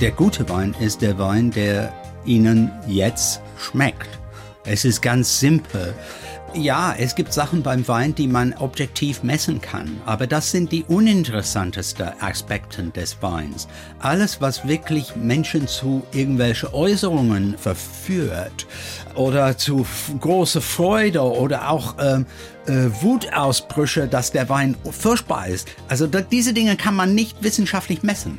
Der gute Wein ist der Wein, der Ihnen jetzt schmeckt. Es ist ganz simpel. Ja, es gibt Sachen beim Wein, die man objektiv messen kann, aber das sind die uninteressantesten Aspekte des Weins. Alles, was wirklich Menschen zu irgendwelche Äußerungen verführt oder zu große Freude oder auch ähm, äh, Wutausbrüche, dass der Wein furchtbar ist. Also diese Dinge kann man nicht wissenschaftlich messen.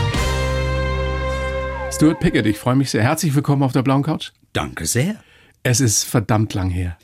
Stuart Pickett, ich freue mich sehr. Herzlich willkommen auf der blauen Couch. Danke sehr. Es ist verdammt lang her,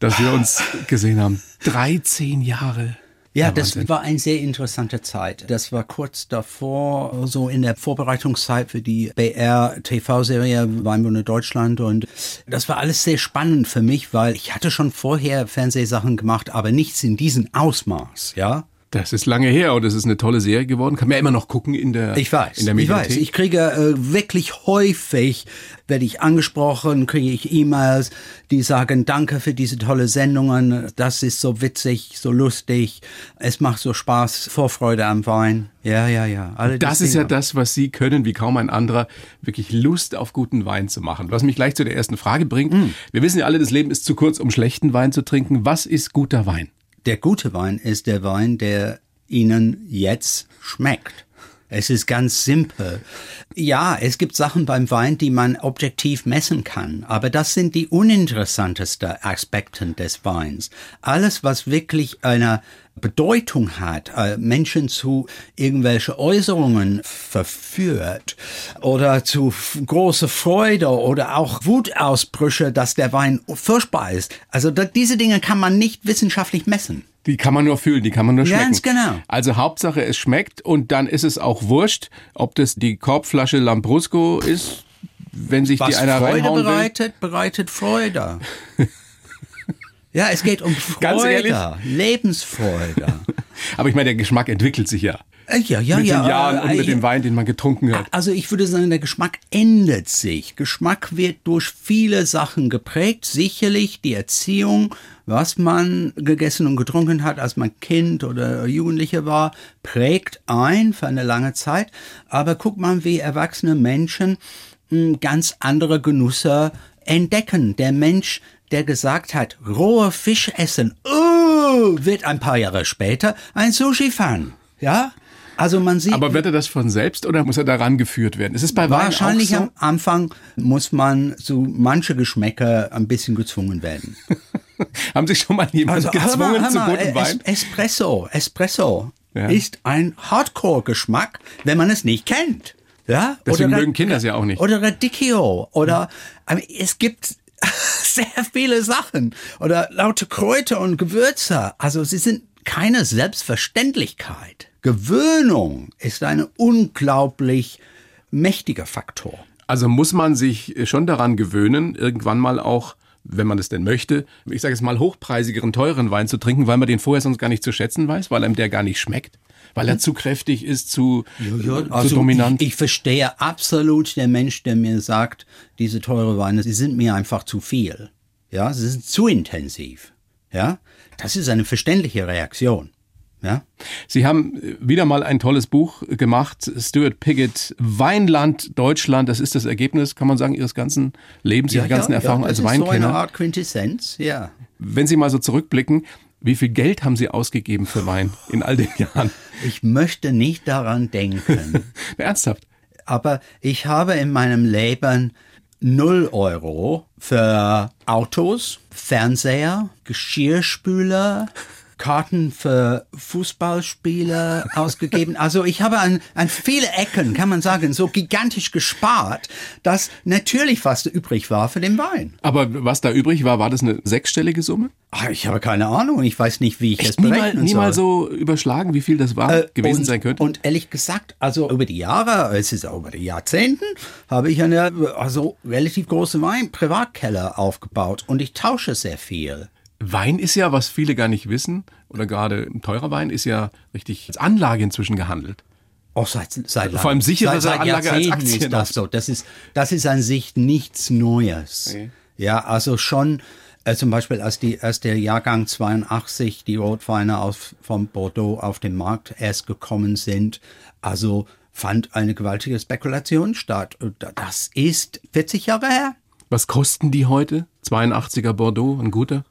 dass wir uns gesehen haben. 13 Jahre. Ja, das war eine sehr interessante Zeit. Das war kurz davor, so in der Vorbereitungszeit für die BR-TV-Serie Weinwunder Deutschland. Und das war alles sehr spannend für mich, weil ich hatte schon vorher Fernsehsachen gemacht, aber nichts in diesem Ausmaß, ja. Das ist lange her und es ist eine tolle Serie geworden. Kann man ja immer noch gucken in der Ich weiß, in der ich weiß. Ich kriege äh, wirklich häufig, werde ich angesprochen, kriege ich E-Mails, die sagen, danke für diese tolle Sendungen. Das ist so witzig, so lustig. Es macht so Spaß, Vorfreude am Wein. Ja, ja, ja. Alle das ist ja das, was Sie können, wie kaum ein anderer, wirklich Lust auf guten Wein zu machen. Was mich gleich zu der ersten Frage bringt. Mm. Wir wissen ja alle, das Leben ist zu kurz, um schlechten Wein zu trinken. Was ist guter Wein? Der gute Wein ist der Wein, der Ihnen jetzt schmeckt. Es ist ganz simpel. Ja, es gibt Sachen beim Wein, die man objektiv messen kann, aber das sind die uninteressantesten Aspekte des Weins. Alles, was wirklich eine Bedeutung hat, äh, Menschen zu irgendwelche Äußerungen verführt oder zu große Freude oder auch Wutausbrüche, dass der Wein furchtbar ist. Also diese Dinge kann man nicht wissenschaftlich messen. Die kann man nur fühlen, die kann man nur schmecken. Ganz genau. Also Hauptsache es schmeckt und dann ist es auch wurscht, ob das die Korbflasche Lambrusco ist, wenn sich Was die einer Freude reinhauen bereitet, bereitet Freude. ja, es geht um Freude, Ganz ehrlich? Lebensfreude. Aber ich meine, der Geschmack entwickelt sich ja. Äh, Ja, ja, mit ja. den Jahren und äh, mit dem Wein, den man getrunken hat. Also ich würde sagen, der Geschmack ändert sich. Geschmack wird durch viele Sachen geprägt. Sicherlich die Erziehung, was man gegessen und getrunken hat, als man Kind oder Jugendlicher war, prägt ein für eine lange Zeit. Aber guck mal, wie erwachsene Menschen mh, ganz andere Genüsse entdecken. Der Mensch, der gesagt hat, roher Fisch essen, oh, wird ein paar Jahre später ein Sushi-Fan. Ja? Also man sieht. Aber wird er das von selbst oder muss er daran geführt werden? Ist es bei Wein Wahrscheinlich auch so? am Anfang muss man zu manche Geschmäcker ein bisschen gezwungen werden. Haben Sie schon mal jemanden hör mal, gezwungen hör zu mal, gutem Es- Wein? Espresso, Espresso Ja. ist ein Hardcore-Geschmack, wenn man es nicht kennt. Ja? Deswegen Oder mögen Kinder es ja auch nicht. Oder Radicchio. Oder I mean, es gibt sehr viele Sachen. Oder laute Kräuter und Gewürze. Also sie sind keine Selbstverständlichkeit. Gewöhnung ist ein unglaublich mächtiger Faktor. Also muss man sich schon daran gewöhnen, irgendwann mal auch, wenn man es denn möchte, ich sage jetzt mal hochpreisigeren, teuren Wein zu trinken, weil man den vorher sonst gar nicht zu schätzen weiß, weil einem der gar nicht schmeckt, weil er zu kräftig ist, zu, zu dominant. Ich, ich verstehe absolut der Mensch, der mir sagt, diese teure Weine, sie sind mir einfach zu viel. Ja, sie sind zu intensiv. Ja, das ist eine verständliche Reaktion. Ja, Sie haben wieder mal ein tolles Buch gemacht, Stuart Piggott, Weinland Deutschland. Das ist das Ergebnis, kann man sagen, Ihres ganzen Lebens, Ihrer ganzen Erfahrung das als ist So eine. Art Quintessenz, ja. Wenn Sie mal so zurückblicken, wie viel Geld haben Sie ausgegeben für Wein in all den Jahren? Ich möchte nicht daran denken, Ernsthaft? aber ich habe in meinem Leben null Euro für Autos, Fernseher, Geschirrspüler, Karten für Fußballspiele ausgegeben. Also ich habe an, an viele Ecken, kann man sagen, so gigantisch gespart, dass natürlich fast übrig war für den Wein. Aber was da übrig war, war das eine sechsstellige Summe? Ah, Ich habe keine Ahnung. Ich weiß nicht, wie ich es Nie mal, berechnen nie mal soll. so überschlagen, wie viel das war, Äh, gewesen und, sein könnte? Und ehrlich gesagt, also über die Jahre, es ist auch über die Jahrzehnten, habe ich eine also relativ große Wein-Privatkeller aufgebaut und ich tausche sehr viel. Wein ist ja, was viele gar nicht wissen, oder gerade ein teurer Wein ist ja richtig als Anlage inzwischen gehandelt. Auch seit, seit Vor allem sicherere seit, seit Anlage als Aktien ist das so. Das ist, das ist an sich nichts Neues. Nee. Ja, also schon äh, zum Beispiel als, die, als der Jahrgang 82 die Rotweine aus, von Bordeaux auf den Markt erst gekommen sind, also fand eine gewaltige Spekulation statt. Das ist 40 Jahre her. Was kosten die heute? 82er Bordeaux, ein guter?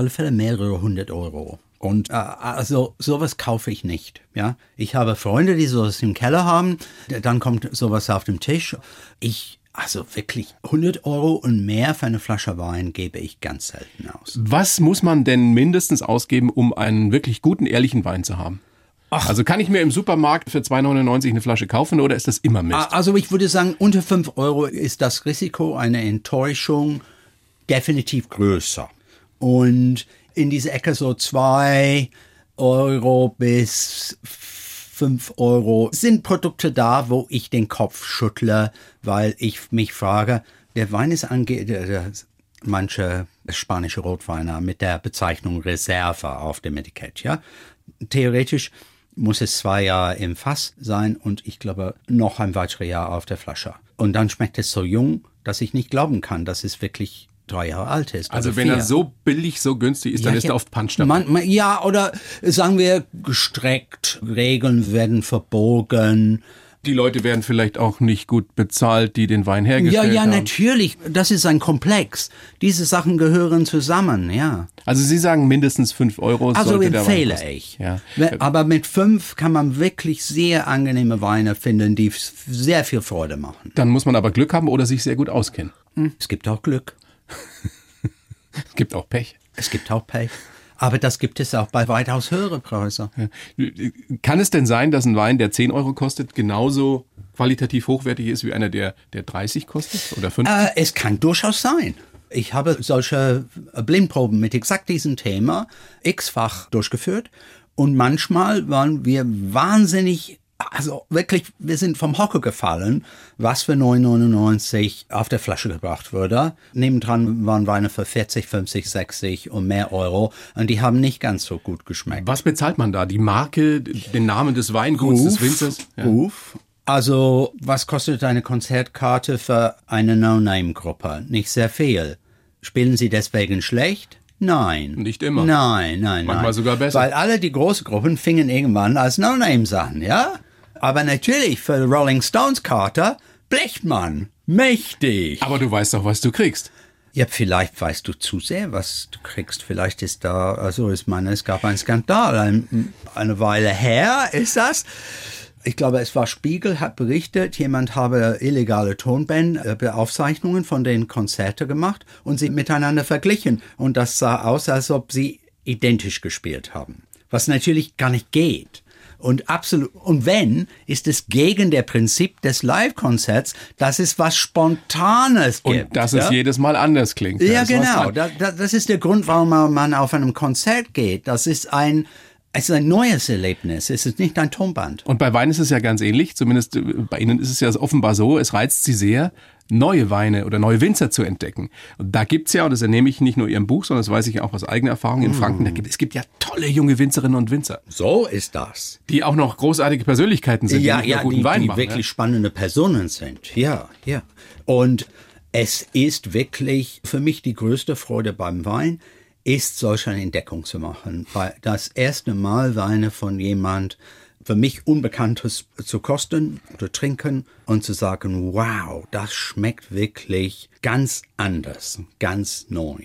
Alle Fälle mehrere hundert Euro. Und äh, also sowas kaufe ich nicht. Ja, ich habe Freunde, die sowas im Keller haben. Dann kommt sowas auf den Tisch. Ich also wirklich 100 Euro und mehr für eine Flasche Wein gebe ich ganz selten aus. Was muss man denn mindestens ausgeben, um einen wirklich guten, ehrlichen Wein zu haben? Also kann ich mir im Supermarkt für 2,99 eine Flasche kaufen oder ist das immer Mist? Also ich würde sagen, unter 5 Euro ist das Risiko einer Enttäuschung definitiv größer. Und in dieser Ecke so 2 Euro bis 5 Euro sind Produkte da, wo ich den Kopf schüttle, weil ich mich frage, der Wein ist ange... Der, der, manche spanische Rotweine mit der Bezeichnung Reserve auf dem Etikett, ja. Theoretisch muss es zwei Jahre im Fass sein und ich glaube noch ein weiteres Jahr auf der Flasche. Und dann schmeckt es so jung, dass ich nicht glauben kann, dass es wirklich drei Jahre alt ist. also oder wenn er vier. so billig, so günstig ist, dann Ja, ist ja. er oft Punch dabei. Man, ja, oder sagen wir gestreckt, Regeln werden verbogen. Die Leute werden vielleicht auch nicht gut bezahlt, die den Wein Ja, hergestellt ja, haben. natürlich. Das ist ein Komplex. Diese Sachen gehören zusammen, ja. Also Sie sagen mindestens 5 Euro. Also empfehle ich. Ja. Aber mit fünf kann man wirklich sehr angenehme Weine finden, die sehr viel Freude machen. Dann muss man aber Glück haben oder sich sehr gut auskennen. Es gibt auch Glück. Es gibt auch Pech. Es gibt auch Pech. Aber das gibt es auch bei weitaus höheren Preisen. Kann es denn sein, dass ein Wein, der 10 Euro kostet, genauso qualitativ hochwertig ist wie einer, der, der 30 kostet oder 5? Äh, es kann durchaus sein. Ich habe solche Blindproben mit exakt diesem Thema x-fach durchgeführt und manchmal waren wir wahnsinnig, also wirklich, wir sind vom Hocker gefallen, was für 9,99 auf der Flasche gebracht wurde. Nebendran waren Weine für 40, 50, 60 und mehr Euro und die haben nicht ganz so gut geschmeckt. Was bezahlt man da? Die Marke, den Namen des Weinguts, des Winzers? Ja. Ruf. Also, was kostet eine Konzertkarte für eine No-Name-Gruppe? Nicht sehr viel. Spielen Sie deswegen schlecht? Nein. Nicht immer. Nein, nein, Manchmal nein. sogar besser. Weil alle die großen Gruppen fingen irgendwann als No-Names an, ja? Aber natürlich für Rolling Stones Karte blecht man. Mächtig. Aber du weißt doch, was du kriegst. Ja, vielleicht weißt du zu sehr, was du kriegst. Vielleicht ist da, also ich meine, es gab einen Skandal. Ein, eine Weile her ist das. Ich glaube, es war Spiegel, hat berichtet, jemand habe illegale Tonbandaufzeichnungen von den Konzerten gemacht und sie miteinander verglichen. Und das sah aus, als ob sie identisch gespielt haben. Was natürlich gar nicht geht. Und absolut, und wenn, ist es gegen der Prinzip des Live-Konzerts, dass es was Spontanes Und gibt. dass es ja? jedes Mal anders klingt. Ja, genau. dran. Da, da, das ist der Grund, warum man auf einem Konzert geht. Das ist ein, es ist ein neues Erlebnis. Es ist nicht ein Tonband. Und bei Wein ist es ja ganz ähnlich. Zumindest äh, bei Ihnen ist es ja offenbar so, es reizt Sie sehr, neue Weine oder neue Winzer zu entdecken. Und da gibt's ja, und das ernehme ich nicht nur Ihrem Buch, sondern das weiß ich auch aus eigener Erfahrung in Franken, da gibt, es gibt ja tolle junge Winzerinnen und Winzer, So ist das. die auch noch großartige Persönlichkeiten sind, Ja, die ja, guten die, Wein die machen. wirklich ja. spannende Personen sind. Ja, ja. Und es ist wirklich für mich die größte Freude beim Wein, ist solch eine Entdeckung zu machen. Weil das erste Mal Weine von jemand für mich Unbekanntes zu kosten oder trinken und zu sagen, wow, das schmeckt wirklich ganz anders, ganz neu.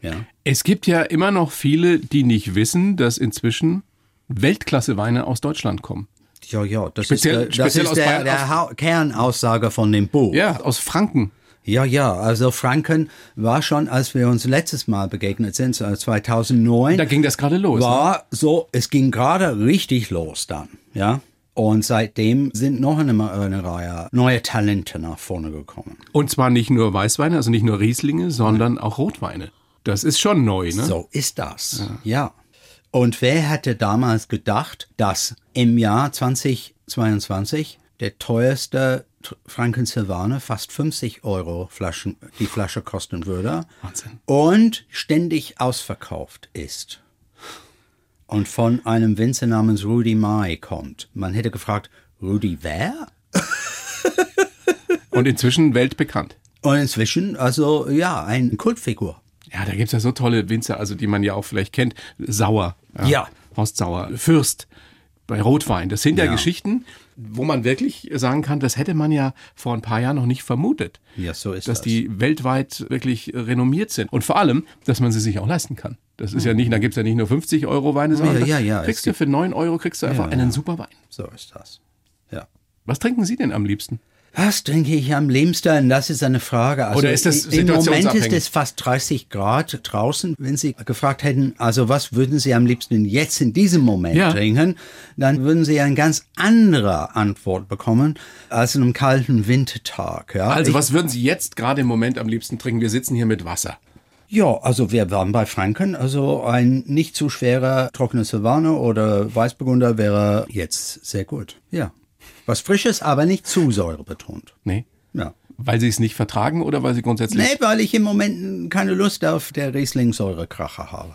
Ja. Es gibt ja immer noch viele, die nicht wissen, dass inzwischen Weltklasse-Weine aus Deutschland kommen. Ja, ja, das Speziell- ist, der, das ist der, der Kernaussage von dem Buch. Ja, aus Franken. Ja, ja, also Franken war schon, als wir uns letztes Mal begegnet sind, 2009. Da ging das gerade los. War ne? so, es ging gerade richtig los dann, ja. Und seitdem sind noch eine, eine Reihe neue Talente nach vorne gekommen. Und zwar nicht nur Weißweine, also nicht nur Rieslinge, sondern auch Rotweine. Das ist schon neu, ne? So ist das, ja. ja. Und wer hätte damals gedacht, dass im Jahr 2022 der teuerste Franken Silvaner fast 50 Euro Flaschen, die Flasche kosten würde. Wahnsinn. Und ständig ausverkauft ist. Und von einem Winzer namens Rudy Mai kommt. Man hätte gefragt, Rudy wer? Und inzwischen weltbekannt. Und inzwischen, also ja, ein Kultfigur. Ja, da gibt es ja so tolle Winzer, also die man ja auch vielleicht kennt. Sauer. Ja. ja. Horst Sauer. Fürst bei Rotwein. Das sind ja, ja, Geschichten, wo man wirklich sagen kann, das hätte man ja vor ein paar Jahren noch nicht vermutet. Ja, so ist dass das. die weltweit wirklich renommiert sind. Und vor allem, dass man sie sich auch leisten kann. Das ist ja nicht, da gibt es ja nicht nur 50 Euro Weine, sondern ja, ja, ja, kriegst du für 9 Euro kriegst du einfach einen super Wein. So ist das. Ja. Was trinken Sie denn am liebsten? Was trinke ich am liebsten? Das ist eine Frage. Also Oder ist das Im Moment ist es fast 30 Grad draußen. Wenn Sie gefragt hätten, also was würden Sie am liebsten jetzt in diesem Moment ja. trinken, dann würden Sie eine ganz andere Antwort bekommen als in einem kalten Wintertag. Ja? Also ich, was würden Sie jetzt gerade im Moment am liebsten trinken? Wir sitzen hier mit Wasser. Ja, also wir waren bei Franken. Also ein nicht zu schwerer trockener Silvaner oder Weißburgunder wäre jetzt sehr gut. Ja. Was Frisches, aber nicht zu säurebetont. Nee. Ja. Weil Sie es nicht vertragen oder weil Sie grundsätzlich. Nee, weil ich im Moment keine Lust auf der Riesling-Säurekracher habe.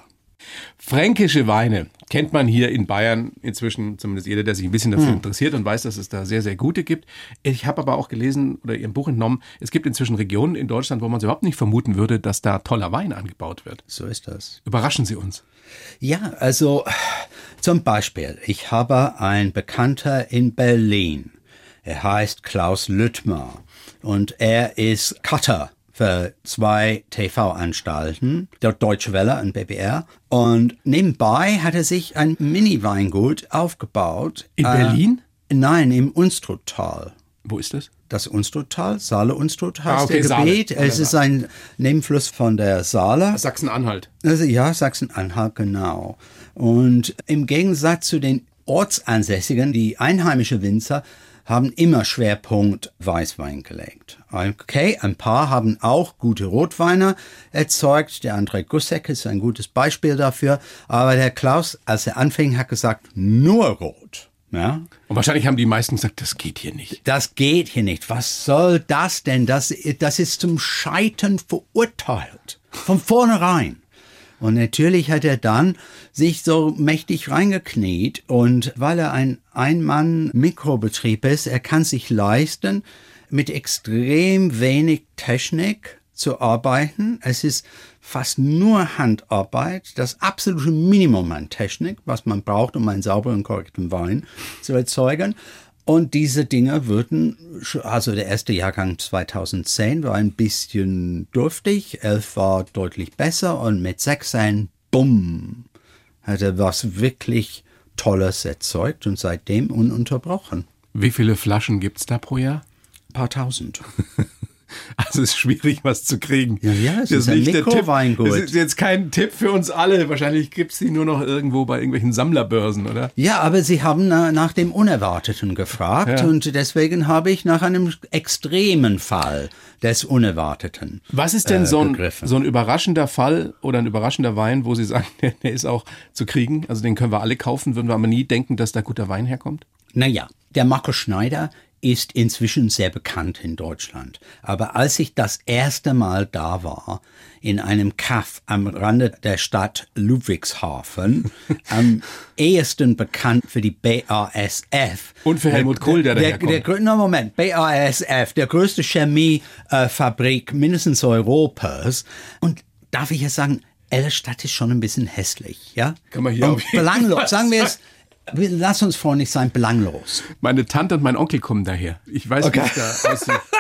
Fränkische Weine kennt man hier in Bayern inzwischen, zumindest jeder, der sich ein bisschen dafür hm. interessiert und weiß, dass es da sehr, sehr gute gibt. Ich habe aber auch gelesen oder Ihrem Buch entnommen, es gibt inzwischen Regionen in Deutschland, wo man es überhaupt nicht vermuten würde, dass da toller Wein angebaut wird. So ist das. Überraschen Sie uns. Ja, also zum Beispiel, ich habe einen Bekannter in Berlin. Er heißt Klaus Lüttmer und er ist Cutter für zwei TV-Anstalten, der Deutsche Welle und BBR. Und nebenbei hat er sich ein Mini-Weingut aufgebaut. In äh, Berlin? Nein, im Unstruttal. Wo ist das? Das Unstruttal, Saale Unstrut heißt ah, okay, der Gebiet. Saale. Es ist ein Nebenfluss von der Saale. Sachsen-Anhalt. Also, ja, Sachsen-Anhalt, genau. Und im Gegensatz zu den Ortsansässigen, die einheimische Winzer, haben immer Schwerpunkt Weißwein gelegt. Okay, ein paar haben auch gute Rotweine erzeugt. Der André Gussek ist ein gutes Beispiel dafür. Aber der Klaus, als er anfing, hat gesagt, nur Rot. Ja? Und wahrscheinlich haben die meisten gesagt, das geht hier nicht. Das geht hier nicht. Was soll das denn? Das, das ist zum Scheitern verurteilt. Von vornherein. Und natürlich hat er dann sich so mächtig reingekniet und weil er ein Ein-Mann-Mikrobetrieb ist, er kann sich leisten, mit extrem wenig Technik zu arbeiten. Es ist fast nur Handarbeit, das absolute Minimum an Technik, was man braucht, um einen sauberen, korrekten Wein zu erzeugen. Und diese Dinge würden, also der erste Jahrgang 2010 war ein bisschen dürftig, 11 war deutlich besser und mit 16, bumm, hat er was wirklich Tolles erzeugt und seitdem ununterbrochen. Wie viele Flaschen gibt es da pro Jahr? Ein paar tausend. Also es ist schwierig, was zu kriegen. Ja, ja, es das ist, ist ein Mikroweingut. Das ist jetzt kein Tipp für uns alle. Wahrscheinlich gibt es die nur noch irgendwo bei irgendwelchen Sammlerbörsen, oder? Ja, aber Sie haben nach dem Unerwarteten gefragt ja. und deswegen habe ich nach einem extremen Fall des Unerwarteten. Was ist denn äh, so, ein, so ein überraschender Fall oder ein überraschender Wein, wo Sie sagen, der, der ist auch zu kriegen? Also den können wir alle kaufen, würden wir aber nie denken, dass da guter Wein herkommt? Naja, der Markus Schneider ist inzwischen sehr bekannt in Deutschland. Aber als ich das erste Mal da war, in einem Kaff am Rande der Stadt Ludwigshafen, am ehesten bekannt für die BASF. Und für Helmut Kohl, der, der daherkommt. Der, no, Moment, BASF, der größte Chemiefabrik mindestens Europas. Und darf ich jetzt sagen, Ellerstadt ist schon ein bisschen hässlich, ja? Kann man hier Und belanglos, sagen wir es, Lass uns freundlich sein, belanglos. Meine Tante und mein Onkel kommen daher. Ich weiß, okay. wie es da aussieht.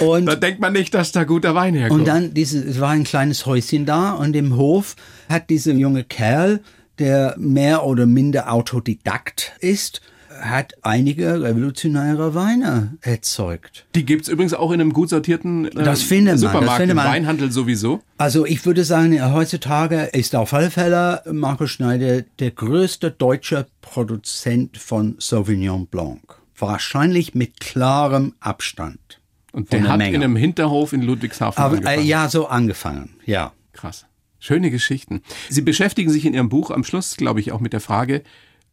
Und da denkt man nicht, dass da guter Wein herkommt. Und dann, diese, es war ein kleines Häuschen da und im Hof hat dieser junge Kerl, der mehr oder minder Autodidakt ist, hat einige revolutionäre Weine erzeugt. Die gibt's übrigens auch in einem gut sortierten äh, Das findet man, Supermarkt, das findet im man. Weinhandel sowieso. Also ich würde sagen, ja, heutzutage ist auf alle Fälle Markus Schneider der größte deutsche Produzent von Sauvignon Blanc. Wahrscheinlich mit klarem Abstand. Und der hat Menge. in einem Hinterhof in Ludwigshafen Aber äh, angefangen. ja, so angefangen, ja. Krass. Schöne Geschichten. Sie beschäftigen sich in Ihrem Buch am Schluss, glaube ich, auch mit der Frage,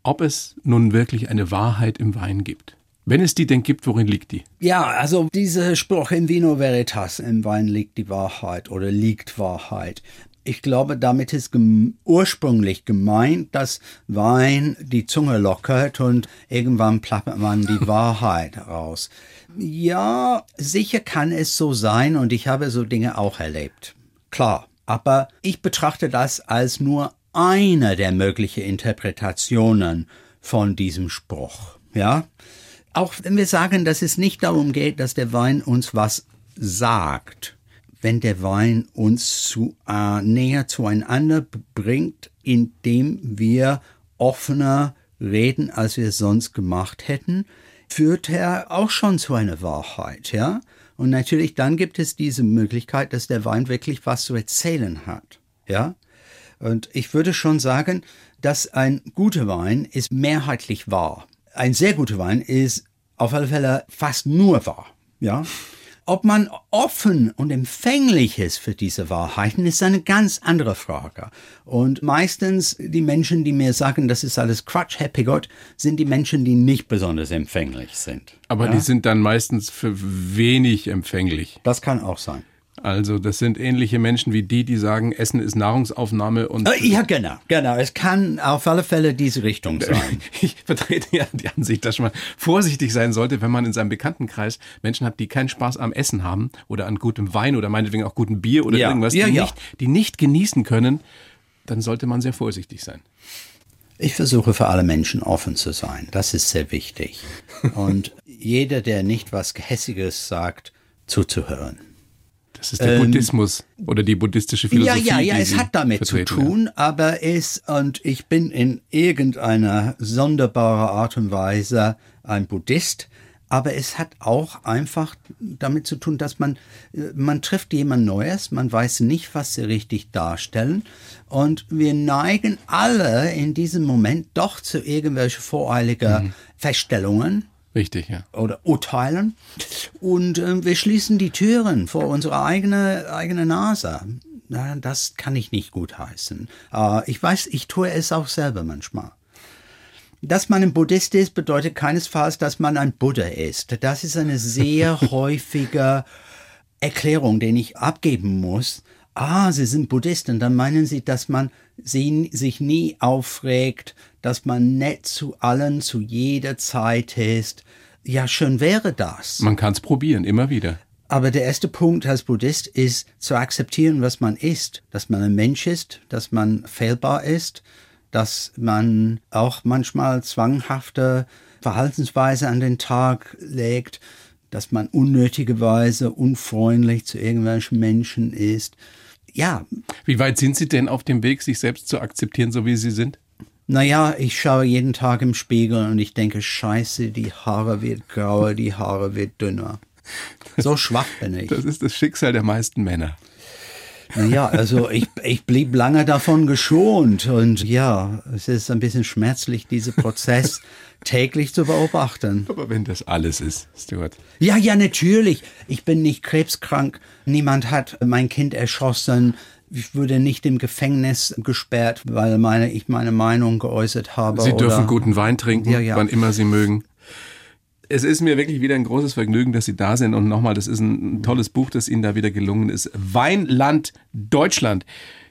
ob es nun wirklich eine Wahrheit im Wein gibt. Wenn es die denn gibt, worin liegt die? Ja, also dieser Spruch in Vino Veritas, im Wein liegt die Wahrheit oder liegt Wahrheit. Ich glaube, damit ist gem ursprünglich gemeint, dass Wein die Zunge lockert und irgendwann plappert man die Wahrheit raus. Ja, sicher kann es so sein und ich habe so Dinge auch erlebt. Klar, aber ich betrachte das als nur eine der möglichen Interpretationen von diesem Spruch. Ja, auch wenn wir sagen, dass es nicht darum geht, dass der Wein uns was sagt, wenn der Wein uns zu, äh, näher zueinander bringt, indem wir offener reden, als wir es sonst gemacht hätten, führt er auch schon zu einer Wahrheit, ja? Und natürlich dann gibt es diese Möglichkeit, dass der Wein wirklich was zu erzählen hat, ja? Und ich würde schon sagen, dass ein guter Wein ist mehrheitlich wahr. Ein sehr guter Wein ist auf alle Fälle fast nur wahr, ja? Ob man offen und empfänglich ist für diese Wahrheiten, ist eine ganz andere Frage. Und meistens die Menschen, die mir sagen, das ist alles Quatsch, Herr Pigott, sind die Menschen, die nicht besonders empfänglich sind. Aber ja? die sind dann meistens für wenig empfänglich. Das kann auch sein. Also das sind ähnliche Menschen wie die, die sagen, Essen ist Nahrungsaufnahme und Äh, Ja, genau, genau. Es kann auf alle Fälle diese Richtung sein. ich vertrete ja die Ansicht, dass man vorsichtig sein sollte, wenn man in seinem Bekanntenkreis Menschen hat, die keinen Spaß am Essen haben oder an gutem Wein oder meinetwegen auch gutem Bier oder Ja, irgendwas, ja, die, ja. Nicht, die nicht genießen können, dann sollte man sehr vorsichtig sein. Ich versuche für alle Menschen offen zu sein. Das ist sehr wichtig. Und jeder, der nicht was Gehässiges sagt, zuzuhören. Das ist der Buddhismus oder die buddhistische Philosophie. Ähm, ja, ja, ja, es hat damit zu vertreten, ja. tun, aber es, und ich bin in irgendeiner sonderbaren Art und Weise ein Buddhist, aber es hat auch einfach damit zu tun, dass man, äh, man trifft jemand Neues, man weiß nicht, was sie richtig darstellen und wir neigen alle in diesem Moment doch zu irgendwelchen voreiligen Feststellungen Richtig, ja. oder urteilen. Und äh, wir schließen die Türen vor unsere eigene, eigene Nase. Na, das kann ich nicht gutheißen. Äh, ich weiß, ich tue es auch selber manchmal. Dass man ein Buddhist ist, bedeutet keinesfalls, dass man ein Buddha ist. Das ist eine sehr häufige Erklärung, den ich abgeben muss. Ah, Sie sind Buddhisten, dann meinen Sie, dass man sie, sich nie aufregt, dass man nett zu allen zu jeder Zeit ist. Ja, schön wäre das. Man kann es probieren, immer wieder. Aber der erste Punkt als Buddhist ist zu akzeptieren, was man ist, dass man ein Mensch ist, dass man fehlbar ist, dass man auch manchmal zwanghafte Verhaltensweise an den Tag legt, dass man unnötigerweise unfreundlich zu irgendwelchen Menschen ist. Ja, Wie weit sind Sie denn auf dem Weg, sich selbst zu akzeptieren, so wie Sie sind? Naja, ich schaue jeden Tag im Spiegel und ich denke, scheiße, die Haare wird grauer, die Haare wird dünner. So schwach bin ich. Das ist das Schicksal der meisten Männer. Naja, also ich, ich blieb lange davon geschont und ja, es ist ein bisschen schmerzlich, diesen Prozess täglich zu beobachten. Aber wenn das alles ist, Stuart. Ja, ja, natürlich. Ich bin nicht krebskrank. Niemand hat mein Kind erschossen. Ich wurde nicht im Gefängnis gesperrt, weil meine, ich meine Meinung geäußert habe. Sie dürfen oder, guten Wein trinken, Ja, ja. wann immer Sie mögen. Es ist mir wirklich wieder ein großes Vergnügen, dass Sie da sind. Und nochmal, das ist ein tolles Buch, das Ihnen da wieder gelungen ist. Weinland Deutschland.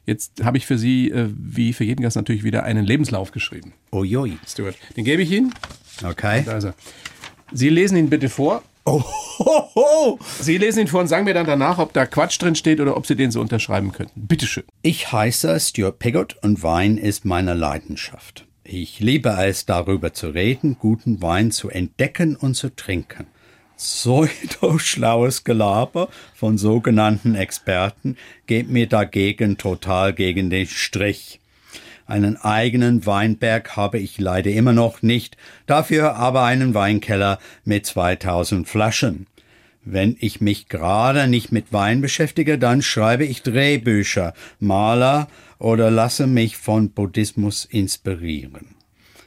Jetzt habe ich für Sie, äh, wie für jeden Gast natürlich, wieder einen Lebenslauf geschrieben. Uiui. Stuart, den gebe ich Ihnen. Okay. Da ist er. Sie lesen ihn bitte vor. Oh, ho, ho. Sie lesen ihn vor und sagen mir dann danach, ob da Quatsch drin steht oder ob Sie den so unterschreiben könnten. Bitteschön. Ich heiße Stuart Pigott und Wein ist meine Leidenschaft. Ich liebe es, darüber zu reden, guten Wein zu entdecken und zu trinken. Pseudo-schlaues Gelaber von sogenannten Experten geht mir dagegen total gegen den Strich. Einen eigenen Weinberg habe ich leider immer noch nicht, dafür aber einen Weinkeller mit 2000 Flaschen. Wenn ich mich gerade nicht mit Wein beschäftige, dann schreibe ich Drehbücher, Maler oder lasse mich von Buddhismus inspirieren.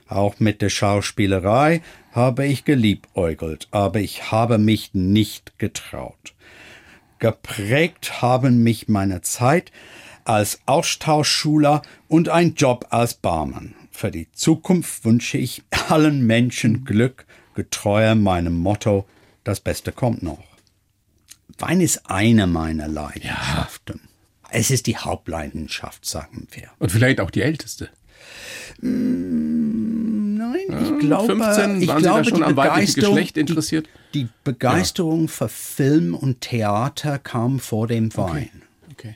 Auch mit der Schauspielerei habe ich geliebäugelt, aber ich habe mich nicht getraut. Geprägt haben mich meine Zeit als Austauschschüler und ein Job als Barmann. Für die Zukunft wünsche ich allen Menschen Glück, getreuer meinem Motto, das Beste kommt noch. Wein ist eine meiner Leidenschaften. Ja. Es ist die Hauptleidenschaft, sagen wir. Und vielleicht auch die älteste. Mm, nein, ich glaube, 15 ich waren glaube, Sie da schon die am weiblichen Geschlecht interessiert? Die, die Begeisterung ja. für Film und Theater kam vor dem Wein. Okay. okay.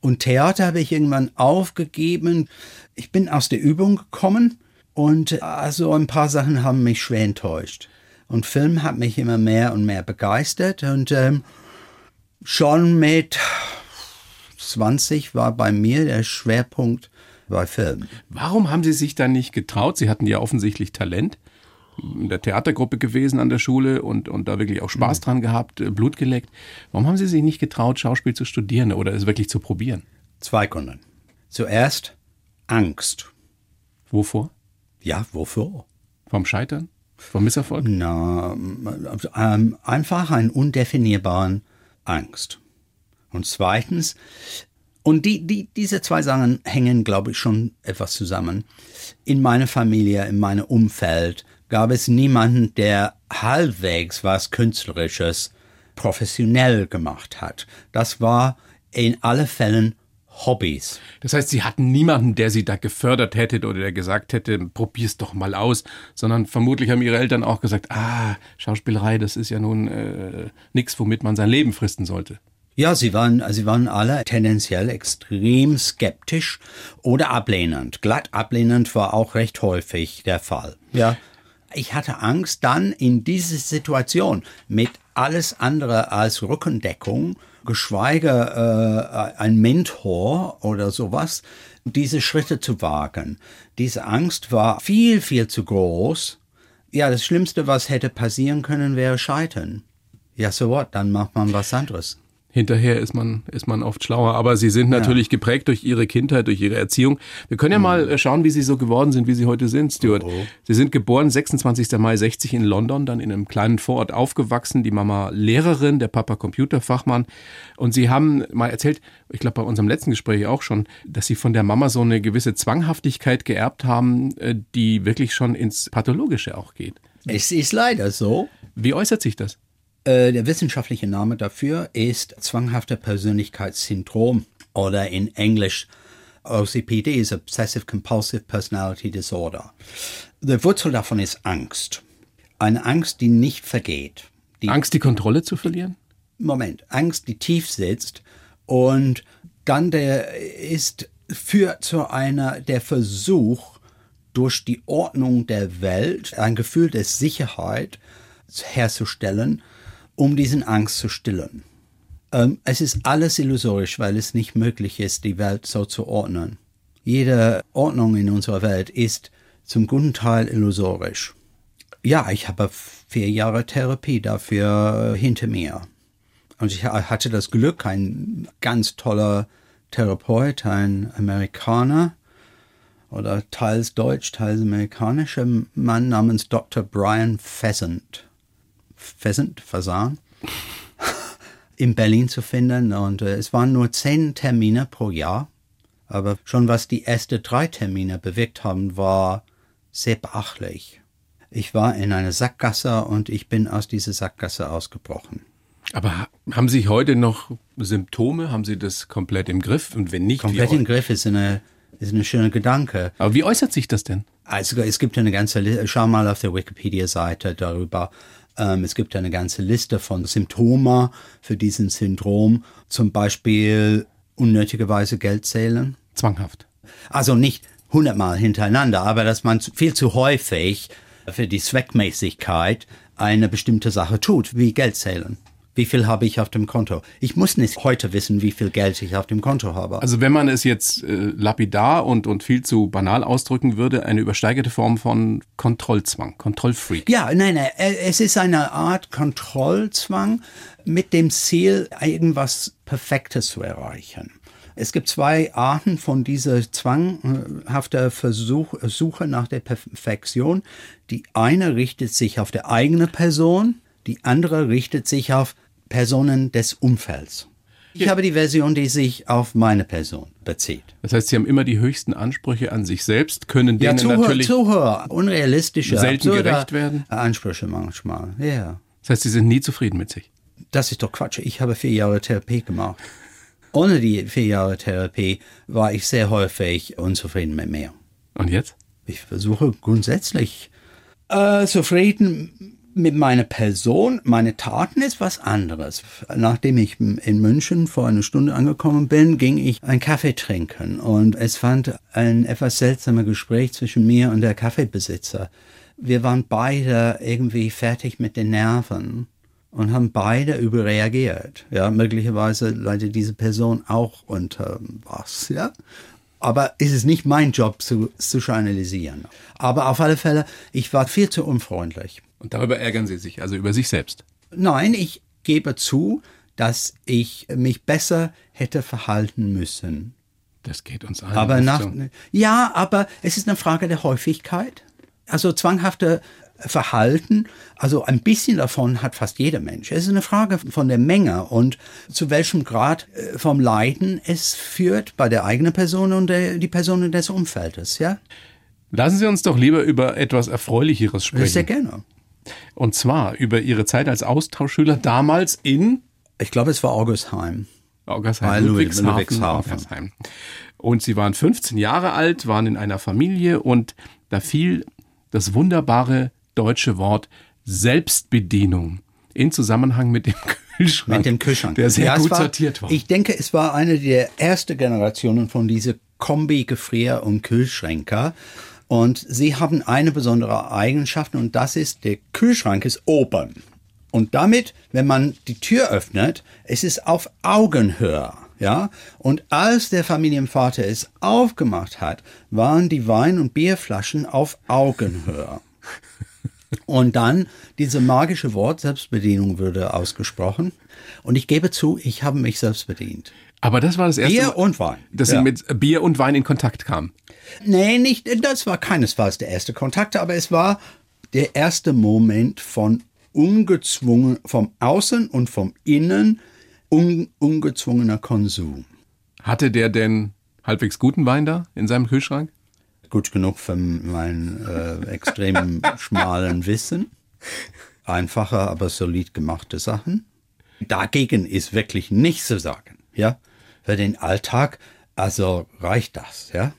Und Theater habe ich irgendwann aufgegeben. Ich bin aus der Übung gekommen und also ein paar Sachen haben mich schwer enttäuscht. Und Film hat mich immer mehr und mehr begeistert und ähm, schon mit 20 war bei mir der Schwerpunkt bei Film. Warum haben Sie sich dann nicht getraut? Sie hatten ja offensichtlich Talent in der Theatergruppe gewesen an der Schule und, und da wirklich auch Spaß mhm. dran gehabt, äh, Blut geleckt. Warum haben Sie sich nicht getraut, Schauspiel zu studieren oder es wirklich zu probieren? Zwei Gründe. Zuerst Angst. Wovor? Ja, wovor? Vom Scheitern? Vom Misserfolg? Na, ähm, einfach einen undefinierbaren Angst. Und zweitens, und die, die, diese zwei Sachen hängen, glaube ich, schon etwas zusammen. In meiner Familie, in meinem Umfeld gab es niemanden, der halbwegs was Künstlerisches professionell gemacht hat. Das war in alle Fällen Hobbys. Das heißt, Sie hatten niemanden, der Sie da gefördert hätte oder der gesagt hätte, probier's doch mal aus, sondern vermutlich haben Ihre Eltern auch gesagt, ah, Schauspielerei, das ist ja nun äh, nichts, womit man sein Leben fristen sollte. Ja, sie waren, sie waren alle tendenziell extrem skeptisch oder ablehnend. Glatt ablehnend war auch recht häufig der Fall. Ja. Ich hatte Angst, dann in diese Situation mit alles andere als Rückendeckung geschweige äh, ein Mentor oder sowas, diese Schritte zu wagen. Diese Angst war viel, viel zu groß. Ja, das Schlimmste, was hätte passieren können, wäre scheitern. Ja, so what, dann macht man was anderes hinterher ist man, ist man oft schlauer. Aber sie sind natürlich ja. geprägt durch ihre Kindheit, durch ihre Erziehung. Wir können ja mhm. mal äh, schauen, wie sie so geworden sind, wie sie heute sind, Stuart. Oh. Sie sind geboren 26. Mai 60 in London, dann in einem kleinen Vorort aufgewachsen. Die Mama Lehrerin, der Papa Computerfachmann. Und sie haben mal erzählt, ich glaube bei unserem letzten Gespräch auch schon, dass sie von der Mama so eine gewisse Zwanghaftigkeit geerbt haben, äh, die wirklich schon ins Pathologische auch geht. Es ist leider so. Wie äußert sich das? Äh, der wissenschaftliche Name dafür ist zwanghafter Persönlichkeitssyndrom oder in Englisch OCPD ist Obsessive Compulsive Personality Disorder. Die Wurzel davon ist Angst. Eine Angst, die nicht vergeht. Die Angst, die Kontrolle zu verlieren? Moment, Angst, die tief sitzt und dann der ist führt zu einer der Versuch durch die Ordnung der Welt ein Gefühl der Sicherheit herzustellen um diesen Angst zu stillen. Ähm, es ist alles illusorisch, weil es nicht möglich ist, die Welt so zu ordnen. Jede Ordnung in unserer Welt ist zum guten Teil illusorisch. Ja, ich habe vier Jahre Therapie dafür hinter mir. Und ich hatte das Glück, ein ganz toller Therapeut, ein Amerikaner oder teils deutsch, teils amerikanischer Mann namens Dr. Brian Pheasant Pheasant, Fasan, in Berlin zu finden. Und äh, es waren nur zehn Termine pro Jahr. Aber schon was die ersten drei Termine bewirkt haben, war sehr beachtlich. Ich war in einer Sackgasse und ich bin aus dieser Sackgasse ausgebrochen. Aber haben Sie heute noch Symptome? Haben Sie das komplett im Griff? Und wenn nicht, komplett im Griff ist eine ist eine schöne Gedanke. Aber wie äußert sich das denn? Also es gibt eine ganze, Liste, schau mal auf der Wikipedia-Seite darüber. Ähm, es gibt eine ganze Liste von Symptomen für diesen Syndrom, zum Beispiel unnötigerweise Geld zählen. Zwanghaft. Also nicht hundertmal hintereinander, aber dass man viel zu häufig für die Zweckmäßigkeit eine bestimmte Sache tut, wie Geld zählen. Wie viel habe ich auf dem Konto? Ich muss nicht heute wissen, wie viel Geld ich auf dem Konto habe. Also wenn man es jetzt äh, lapidar und, und viel zu banal ausdrücken würde, eine übersteigerte Form von Kontrollzwang, Kontrollfreak. Ja, nein, nein, äh, es ist eine Art Kontrollzwang mit dem Ziel, irgendwas Perfektes zu erreichen. Es gibt zwei Arten von dieser zwanghafter Versuch, Suche nach der Perfektion. Die eine richtet sich auf die eigene Person, die andere richtet sich auf Personen des Umfelds. Ich habe die Version, die sich auf meine Person bezieht. Das heißt, Sie haben immer die höchsten Ansprüche an sich selbst, können Ja, denen Zuhörer, natürlich Zuhörer unrealistische, selten gerecht werden. Ansprüche manchmal. Ja. Das heißt, Sie sind nie zufrieden mit sich. Das ist doch Quatsch. Ich habe vier Jahre Therapie gemacht. Ohne die vier Jahre Therapie war ich sehr häufig unzufrieden mit mir. Und jetzt? Ich versuche grundsätzlich äh, zufrieden mit meiner Person. Meine Taten ist was anderes. Nachdem ich in München vor einer Stunde angekommen bin, ging ich einen Kaffee trinken und es fand ein etwas seltsamer Gespräch zwischen mir und der Kaffeebesitzer. Wir waren beide irgendwie fertig mit den Nerven und haben beide überreagiert. Ja, möglicherweise leidet diese Person auch unter was, ja. Aber es ist nicht mein Job zu, zu journalisieren. Aber auf alle Fälle, ich war viel zu unfreundlich. Und darüber ärgern Sie sich, also über sich selbst. Nein, ich gebe zu, dass ich mich besser hätte verhalten müssen. Das geht uns allen Aber nach, so. ja, aber es ist eine Frage der Häufigkeit. Also zwanghafte Verhalten, also ein bisschen davon hat fast jeder Mensch. Es ist eine Frage von der Menge und zu welchem Grad äh, vom Leiden es führt bei der eigenen Person und der, die Personen des Umfeldes, ja? Lassen Sie uns doch lieber über etwas Erfreulicheres Sehr sprechen. gerne. Und zwar über Ihre Zeit als Austauschschüler damals in Ich glaube, es war Augustheim. Ludwig- Ludwigshafen, Ludwigshafen. Augersheim. Und Sie waren 15 Jahre alt, waren in einer Familie und da fiel das wunderbare deutsche Wort Selbstbedienung in Zusammenhang mit dem Kühlschrank. Mit dem Kühlschrank. Der sehr Ja, gut war, sortiert war. Ich denke, es war eine der ersten Generationen von diese Kombi-Gefrier- und Kühlschränker. Und sie haben eine besondere Eigenschaft und das ist, der Kühlschrank ist oben. Und damit, wenn man die Tür öffnet, es ist auf Augenhöhe. Ja, und als der Familienvater es aufgemacht hat, waren die Wein- und Bierflaschen auf Augenhöhe. Und dann diese magische Wort Selbstbedienung würde ausgesprochen. Und ich gebe zu, ich habe mich selbst bedient. Aber das war das erste Bier Mal, und Wein. dass Ja. Sie mit Bier und Wein in Kontakt kamen. Nee, nicht, das war keinesfalls der erste Kontakt, aber es war der erste Moment von ungezwungen, vom Außen und vom Innen, un, ungezwungener Konsum. Hatte der denn halbwegs guten Wein da in seinem Kühlschrank? Gut genug für mein äh, extrem schmalen Wissen. Einfache, aber solid gemachte Sachen. Dagegen ist wirklich nichts zu sagen. Ja, für den Alltag, also reicht das. Ja.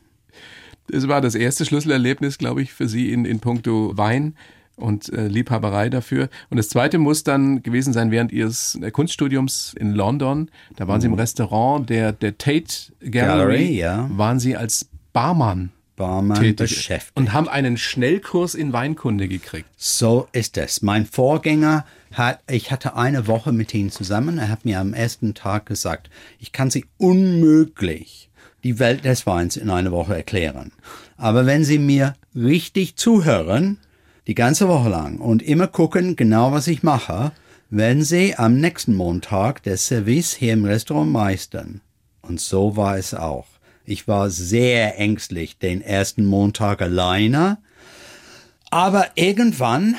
Es war das erste Schlüsselerlebnis, glaube ich, für Sie in, in puncto Wein und äh, Liebhaberei dafür. Und das zweite muss dann gewesen sein während Ihres äh, Kunststudiums in London. Da waren Sie im Restaurant der, der Tate Gallery. Mhm. Gallery, ja. Waren Sie als Barmann Barmann tätig beschäftigt. und haben einen Schnellkurs in Weinkunde gekriegt. So ist es. Mein Vorgänger hat, ich hatte eine Woche mit ihm zusammen. Er hat mir am ersten Tag gesagt, ich kann Sie unmöglich die Welt des Weins in einer Woche erklären. Aber wenn Sie mir richtig zuhören, die ganze Woche lang und immer gucken, genau was ich mache, werden Sie am nächsten Montag das Service hier im Restaurant meistern. Und so war es auch. Ich war sehr ängstlich den ersten Montag alleine. Aber irgendwann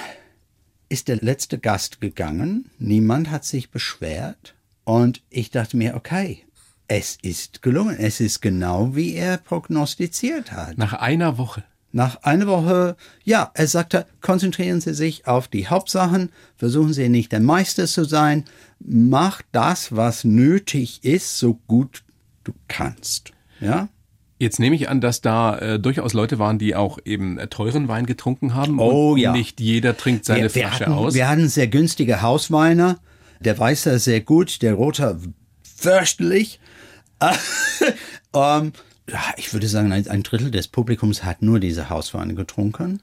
ist der letzte Gast gegangen. Niemand hat sich beschwert. Und ich dachte mir, okay, es ist gelungen. Es ist genau wie er prognostiziert hat. Nach einer Woche. Nach einer Woche, ja, er sagte, konzentrieren Sie sich auf die Hauptsachen, versuchen Sie nicht der Meister zu sein, mach das, was nötig ist, so gut du kannst. Ja? Jetzt nehme ich an, dass da äh, durchaus Leute waren, die auch eben äh, teuren Wein getrunken haben. Oh, und ja. Nicht jeder trinkt seine wir, wir Flasche hatten, aus. Wir hatten sehr günstige Hausweine. Der Weiße sehr gut, der Rote fürchterlich. ähm, ja, ich würde sagen, ein, Drittel des Publikums hat nur diese Hausweine getrunken.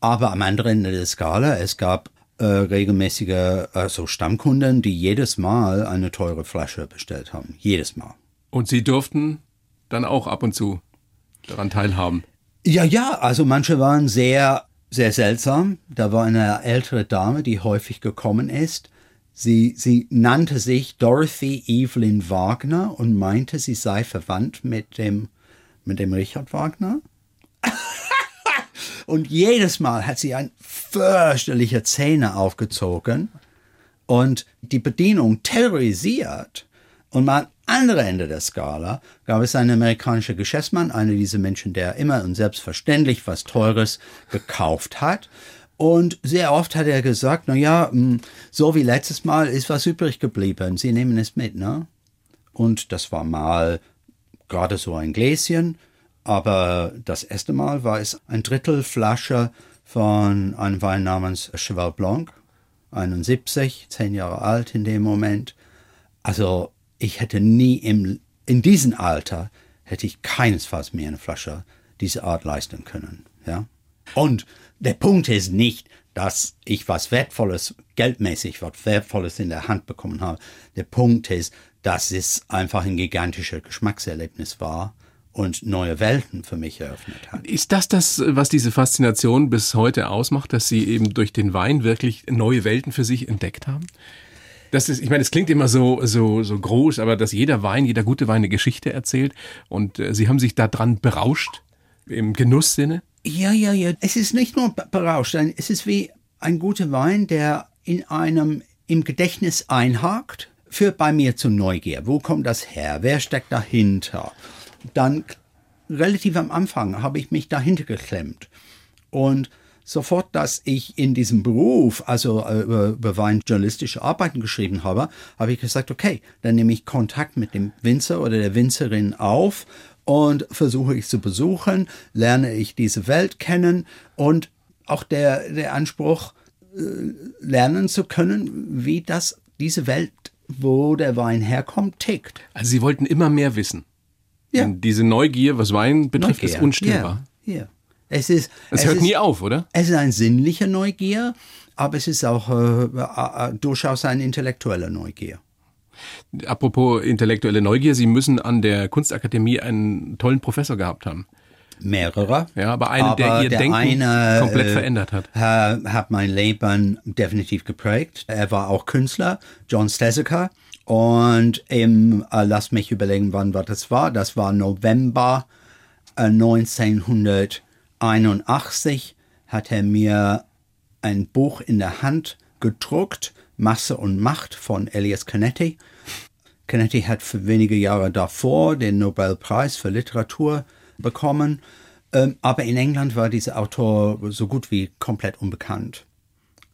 Aber am anderen Ende der Skala, es gab äh, regelmäßige also Stammkunden, die jedes Mal eine teure Flasche bestellt haben. Jedes Mal. Und Sie durften dann auch ab und zu daran teilhaben. Ja, ja, also manche waren sehr, sehr seltsam. Da war eine ältere Dame, die häufig gekommen ist. Sie, sie nannte sich Dorothy Evelyn Wagner und meinte, sie sei verwandt mit dem, mit dem Richard Wagner. und jedes Mal hat sie ein fürchterliche Zähne aufgezogen und die Bedienung terrorisiert. Und mal am anderen Ende der Skala gab es einen amerikanischen Geschäftsmann, einer dieser Menschen, der immer und selbstverständlich was Teures gekauft hat. Und sehr oft hat er gesagt, na ja, hm, so wie letztes Mal ist was übrig geblieben. Sie nehmen es mit, ne? Und das war mal gerade so ein Gläschen, aber das erste Mal war es ein Drittel Flasche von einem Wein namens Cheval Blanc, 71, zehn Jahre alt in dem Moment. Also ich hätte nie im, in diesem Alter hätte ich keinesfalls mehr eine Flasche dieser Art leisten können, ja. Und der Punkt ist nicht, dass ich was Wertvolles, geldmäßig was Wertvolles in der Hand bekommen habe. Der Punkt ist, dass es einfach ein gigantisches Geschmackserlebnis war und neue Welten für mich eröffnet hat. Ist das das, was diese Faszination bis heute ausmacht, dass Sie eben durch den Wein wirklich neue Welten für sich entdeckt haben? Das ist, ich meine, es klingt immer so, so, so groß, aber dass jeder Wein, jeder gute Wein eine Geschichte erzählt und äh, Sie haben sich daran berauscht, im Genusssinne? Ja, ja, ja. Es ist nicht nur berauscht, es ist wie ein guter Wein, der in einem im Gedächtnis einhakt, führt bei mir zu Neugier. Wo kommt das her? Wer steckt dahinter? Dann relativ am Anfang habe ich mich dahinter geklemmt und sofort, dass ich in diesem Beruf, also äh, über, über weinjournalistische Arbeiten geschrieben habe, habe ich gesagt, okay, dann nehme ich Kontakt mit dem Winzer oder der Winzerin auf und versuche ich zu besuchen, lerne ich diese Welt kennen und auch der, der Anspruch, äh, lernen zu können, wie das, diese Welt, wo der Wein herkommt, tickt. Also Sie wollten immer mehr wissen. Ja. Und diese Neugier, was Wein betrifft, Neugier. ist unstillbar. Ja, ja. Es ist. Es, es hört ist, nie auf, oder? Es ist eine sinnliche Neugier, aber es ist auch äh, äh, durchaus eine intellektuelle Neugier. Apropos intellektuelle Neugier, Sie müssen an der Kunstakademie einen tollen Professor gehabt haben. Mehrere. Ja, aber einen, aber der ihr der Denken eine, komplett äh, verändert hat. Hat mein Leben definitiv geprägt. Er war auch Künstler, John Steseker. Und im, äh, lass mich überlegen, wann das war. Das war November äh, 1900. 1981 hat er mir ein Buch in der Hand gedruckt, Masse und Macht von Elias Canetti. Canetti hat für wenige Jahre davor den Nobelpreis für Literatur bekommen, ähm, aber in England war dieser Autor so gut wie komplett unbekannt.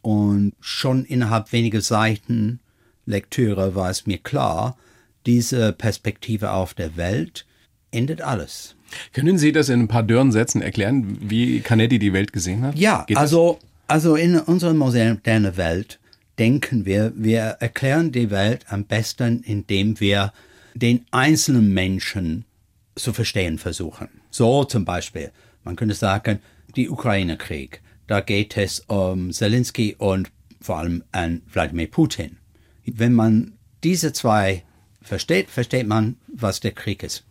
Und schon innerhalb weniger Seiten Lektüre war es mir klar, diese Perspektive auf der Welt endet alles. Können Sie das in ein paar dürren Sätzen erklären, wie Canetti die Welt gesehen hat? Ja, also, also in unserer modernen Welt denken wir, wir erklären die Welt am besten, indem wir den einzelnen Menschen zu verstehen versuchen. So zum Beispiel, man könnte sagen, die Ukraine-Krieg. Da geht es um Zelensky und vor allem an Wladimir Putin. Wenn man diese zwei versteht, versteht man, was der Krieg ist.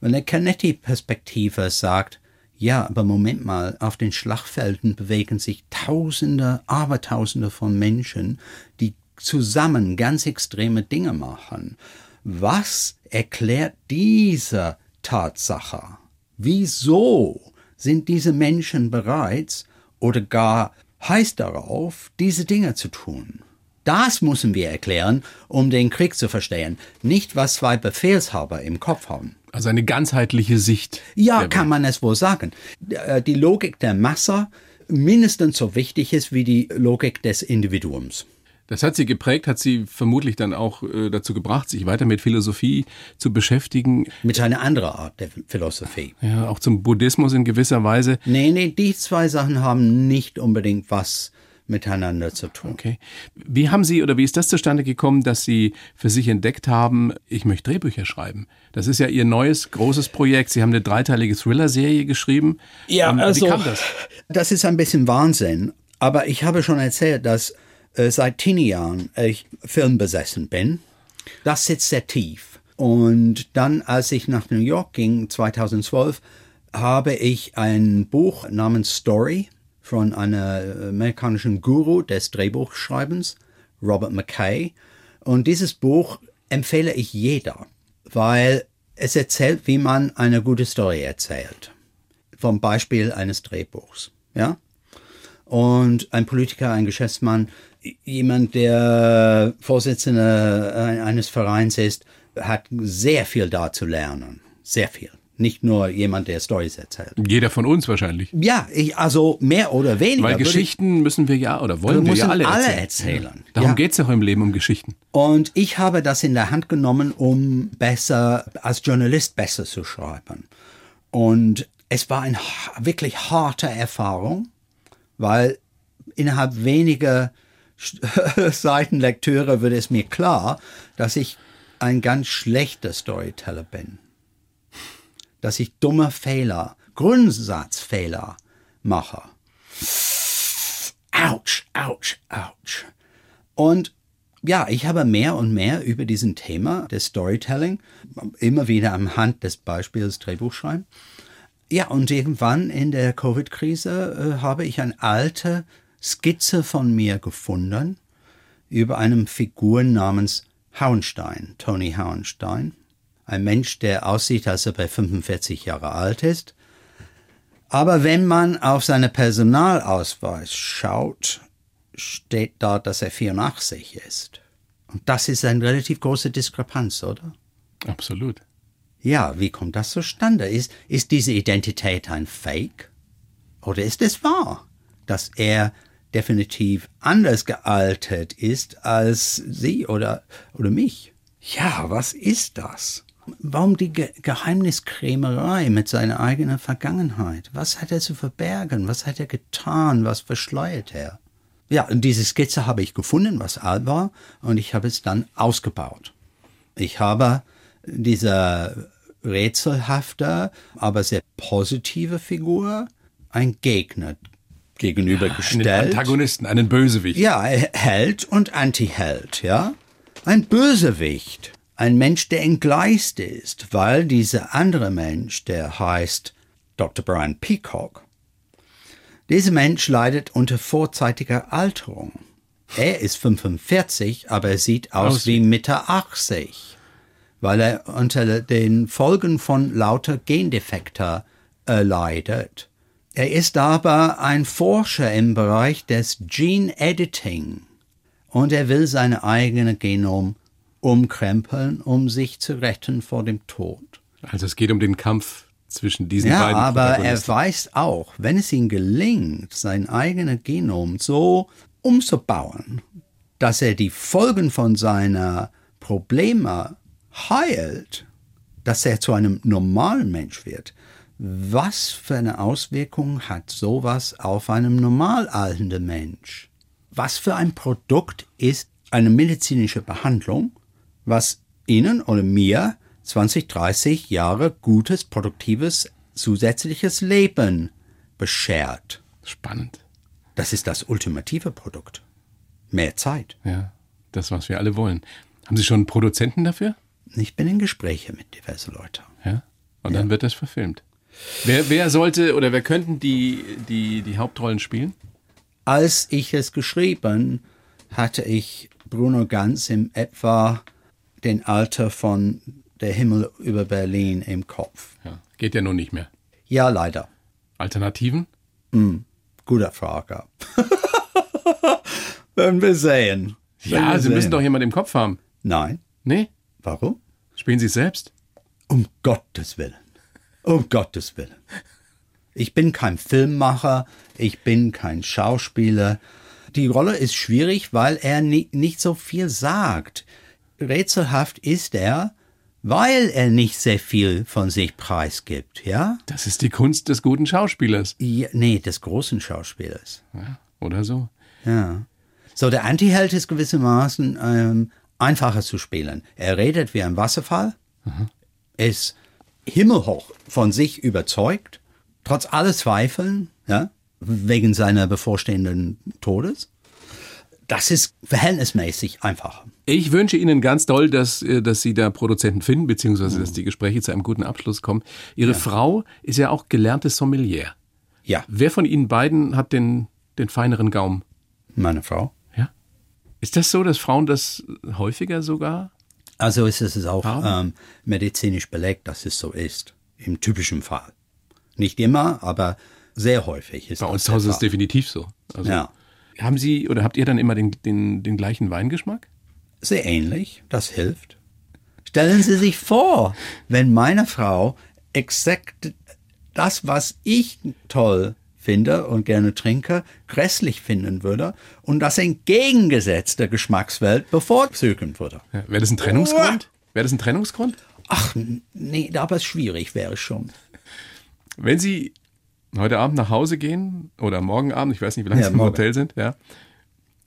Wenn der Canetti-Perspektive sagt, ja, aber Moment mal, auf den Schlachtfelden bewegen sich Tausende, Abertausende von Menschen, die zusammen ganz extreme Dinge machen. Was erklärt diese Tatsache? Wieso sind diese Menschen bereits oder gar heiß darauf, diese Dinge zu tun? Das müssen wir erklären, um den Krieg zu verstehen, nicht was zwei Befehlshaber im Kopf haben. Also eine ganzheitliche Sicht. Ja, kann man es wohl sagen. Äh, die Logik der Masse mindestens so wichtig ist wie die Logik des Individuums. Das hat sie geprägt, hat sie vermutlich dann auch äh, dazu gebracht, sich weiter mit Philosophie zu beschäftigen. Mit einer anderen Art der Philosophie. Ja, auch zum Buddhismus in gewisser Weise. Nee, nee, die zwei Sachen haben nicht unbedingt was miteinander zu tun. Okay. Wie haben Sie oder wie ist das zustande gekommen, dass Sie für sich entdeckt haben, ich möchte Drehbücher schreiben? Das ist ja Ihr neues großes Projekt. Sie haben eine dreiteilige Thriller-Serie geschrieben. Ja, ähm, also, wie kam das? Das ist ein bisschen Wahnsinn. Aber ich habe schon erzählt, dass äh, seit Teenie-Jahren ich filmbesessen bin. Das sitzt sehr tief. Und dann, als ich nach New York ging, 2012, habe ich ein Buch namens Story von einem amerikanischen Guru des Drehbuchschreibens, Robert McKay. Und dieses Buch empfehle ich jeder, weil es erzählt, wie man eine gute Story erzählt. Vom Beispiel eines Drehbuchs. Ja? Und ein Politiker, ein Geschäftsmann, jemand, der Vorsitzender eines Vereins ist, hat sehr viel da zu lernen. Sehr viel. Nicht nur jemand, der Stories erzählt. Jeder von uns wahrscheinlich. Ja, ich, also mehr oder weniger. Weil Geschichten müssen wir ja oder wollen wir, ja alle erzählen. Alle erzählen. Darum ja. geht es ja auch im Leben um Geschichten. Und ich habe das in der Hand genommen, um besser, als Journalist besser zu schreiben. Und es war eine wirklich harte Erfahrung, weil innerhalb weniger Seitenlektüre wird es mir klar, dass ich ein ganz schlechter Storyteller bin. Dass ich dumme Fehler, Grundsatzfehler mache. Autsch, autsch, autsch. Und ja, ich habe mehr und mehr über diesen Thema des Storytelling, immer wieder am Hand des Beispiels Drehbuchschreiben. Ja, und irgendwann in der Covid-Krise äh, habe ich eine alte Skizze von mir gefunden über eine Figur namens Hauenstein, Tony Hauenstein. Ein Mensch, der aussieht, als ob er 45 Jahre alt ist. Aber wenn man auf seinen Personalausweis schaut, steht da, dass er 84 ist. Und das ist eine relativ große Diskrepanz, oder? Absolut. Ja, wie kommt das zustande? Ist, ist diese Identität ein Fake? Oder ist es wahr, dass er definitiv anders gealtert ist als Sie oder, oder mich? Ja, was ist das? Warum die Ge Geheimniskrämerei mit seiner eigenen Vergangenheit? Was hat er zu verbergen? Was hat er getan? Was verschleiert er? Ja, und diese Skizze habe ich gefunden, was alt war, und ich habe es dann ausgebaut. Ich habe diese rätselhafte, aber sehr positive Figur, ein Gegner gegenübergestellt. Einen Antagonisten, einen Bösewicht. Ja, Held und Antiheld, ja. Ein Bösewicht. Ein Mensch, der entgleist ist, weil dieser andere Mensch, der heißt Dr. Brian Peacock, dieser Mensch leidet unter vorzeitiger Alterung. Er ist 45, aber er sieht aus, aus wie Mitte 80, weil er unter den Folgen von lauter Gendefekte äh, leidet. Er ist aber ein Forscher im Bereich des Gene Editing und er will seine eigene Genom umkrempeln, um sich zu retten vor dem Tod. Also es geht um den Kampf zwischen diesen ja, beiden. Ja, aber er weiß auch, wenn es ihm gelingt, sein eigenes Genom so umzubauen, dass er die Folgen von seiner Probleme heilt, dass er zu einem normalen Mensch wird. Was für eine Auswirkung hat sowas auf einen normal alternden Mensch? Was für ein Produkt ist eine medizinische Behandlung, was Ihnen oder mir 20, 30 Jahre gutes, produktives, zusätzliches Leben beschert. Spannend. Das ist das ultimative Produkt. Mehr Zeit. Ja, das, was wir alle wollen. Haben Sie schon einen Produzenten dafür? Ich bin in Gespräche mit diversen Leuten. Ja. Und dann ja. wird das verfilmt. Wer, wer sollte oder wer könnten die, die, die Hauptrollen spielen? Als ich es geschrieben, hatte ich Bruno Ganz im etwa den Alter von der Himmel über Berlin im Kopf. Ja, geht ja nun nicht mehr. Ja, leider. Alternativen? Mm, guter Frage. Werden wir sehen. Werden ja, wir Sie sehen. müssen doch jemand im Kopf haben. Nein. Nee? Warum? Spielen Sie es selbst? Um Gottes Willen. Um Gottes Willen. Ich bin kein Filmmacher, ich bin kein Schauspieler. Die Rolle ist schwierig, weil er nie, nicht so viel sagt. Rätselhaft ist er, weil er nicht sehr viel von sich preisgibt, ja? Das ist die Kunst des guten Schauspielers. Ja, nee, des großen Schauspielers. Ja, oder so. Ja. So, der Antiheld ist gewissermaßen ähm, einfacher zu spielen. Er redet wie ein Wasserfall, mhm. ist himmelhoch von sich überzeugt, trotz aller Zweifeln, ja, wegen seiner bevorstehenden Todes. das ist verhältnismäßig einfacher. Ich wünsche Ihnen ganz doll, dass, äh, dass Sie da Produzenten finden, beziehungsweise dass die Gespräche zu einem guten Abschluss kommen. Ihre Frau ist ja auch gelernte Sommelier. Ja, Wer von Ihnen beiden hat den, den feineren Gaumen? meine Frau. Ja. Ist das so, dass Frauen das häufiger sogar? Also ist es auch ähm, medizinisch belegt, dass es so ist. Im typischen Fall. Nicht immer, aber sehr häufig ist Bei uns zu Hause ist es definitiv so. Also, Ja. Haben Sie oder habt ihr dann immer den, den, den gleichen Weingeschmack? Sehr ähnlich, das hilft. Stellen Sie sich vor, wenn meine Frau exakt das, was ich toll finde und gerne trinke, grässlich finden würde und das entgegengesetzte Geschmackswelt bevorzugen würde. Ja. Wäre das ein Trennungsgrund? Wäre das ein Trennungsgrund? Ach, nee, aber schwierig wäre es schon. Wenn Sie heute Abend nach Hause gehen oder morgen Abend, ich weiß nicht, wie lange Ja, Sie im morgen. Hotel sind, ja,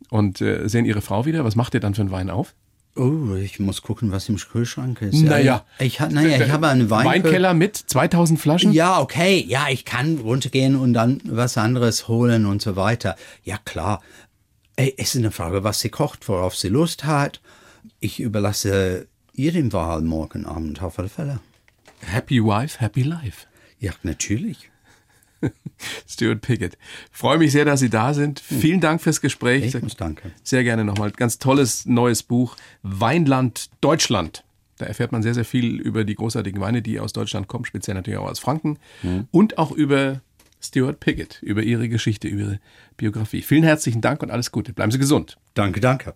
und äh, sehen Ihre Frau wieder, was macht ihr dann für einen Wein auf? Oh, ich muss gucken, was im Kühlschrank ist. Naja. Ich, ha- naja, ich habe einen Wein Weinkeller mit 2000 Flaschen? Ja, okay. Ja, ich kann runtergehen und dann was anderes holen und so weiter. Ja, klar. Es ist eine Frage, was sie kocht, worauf sie Lust hat. Ich überlasse ihr den Wahl morgen Abend auf alle Fälle. Happy Wife, Happy Life. Ja, natürlich. Stuart Pickett. Freue mich sehr, dass Sie da sind. Vielen Dank fürs Gespräch. Ich muss danken. Sehr gerne nochmal. Ganz tolles neues Buch. Weinland Deutschland. Da erfährt man sehr, sehr viel über die großartigen Weine, die aus Deutschland kommen, speziell natürlich auch aus Franken. Und auch über Stuart Pickett, über Ihre Geschichte, über Ihre Biografie. Vielen herzlichen Dank und alles Gute. Bleiben Sie gesund. Danke, danke.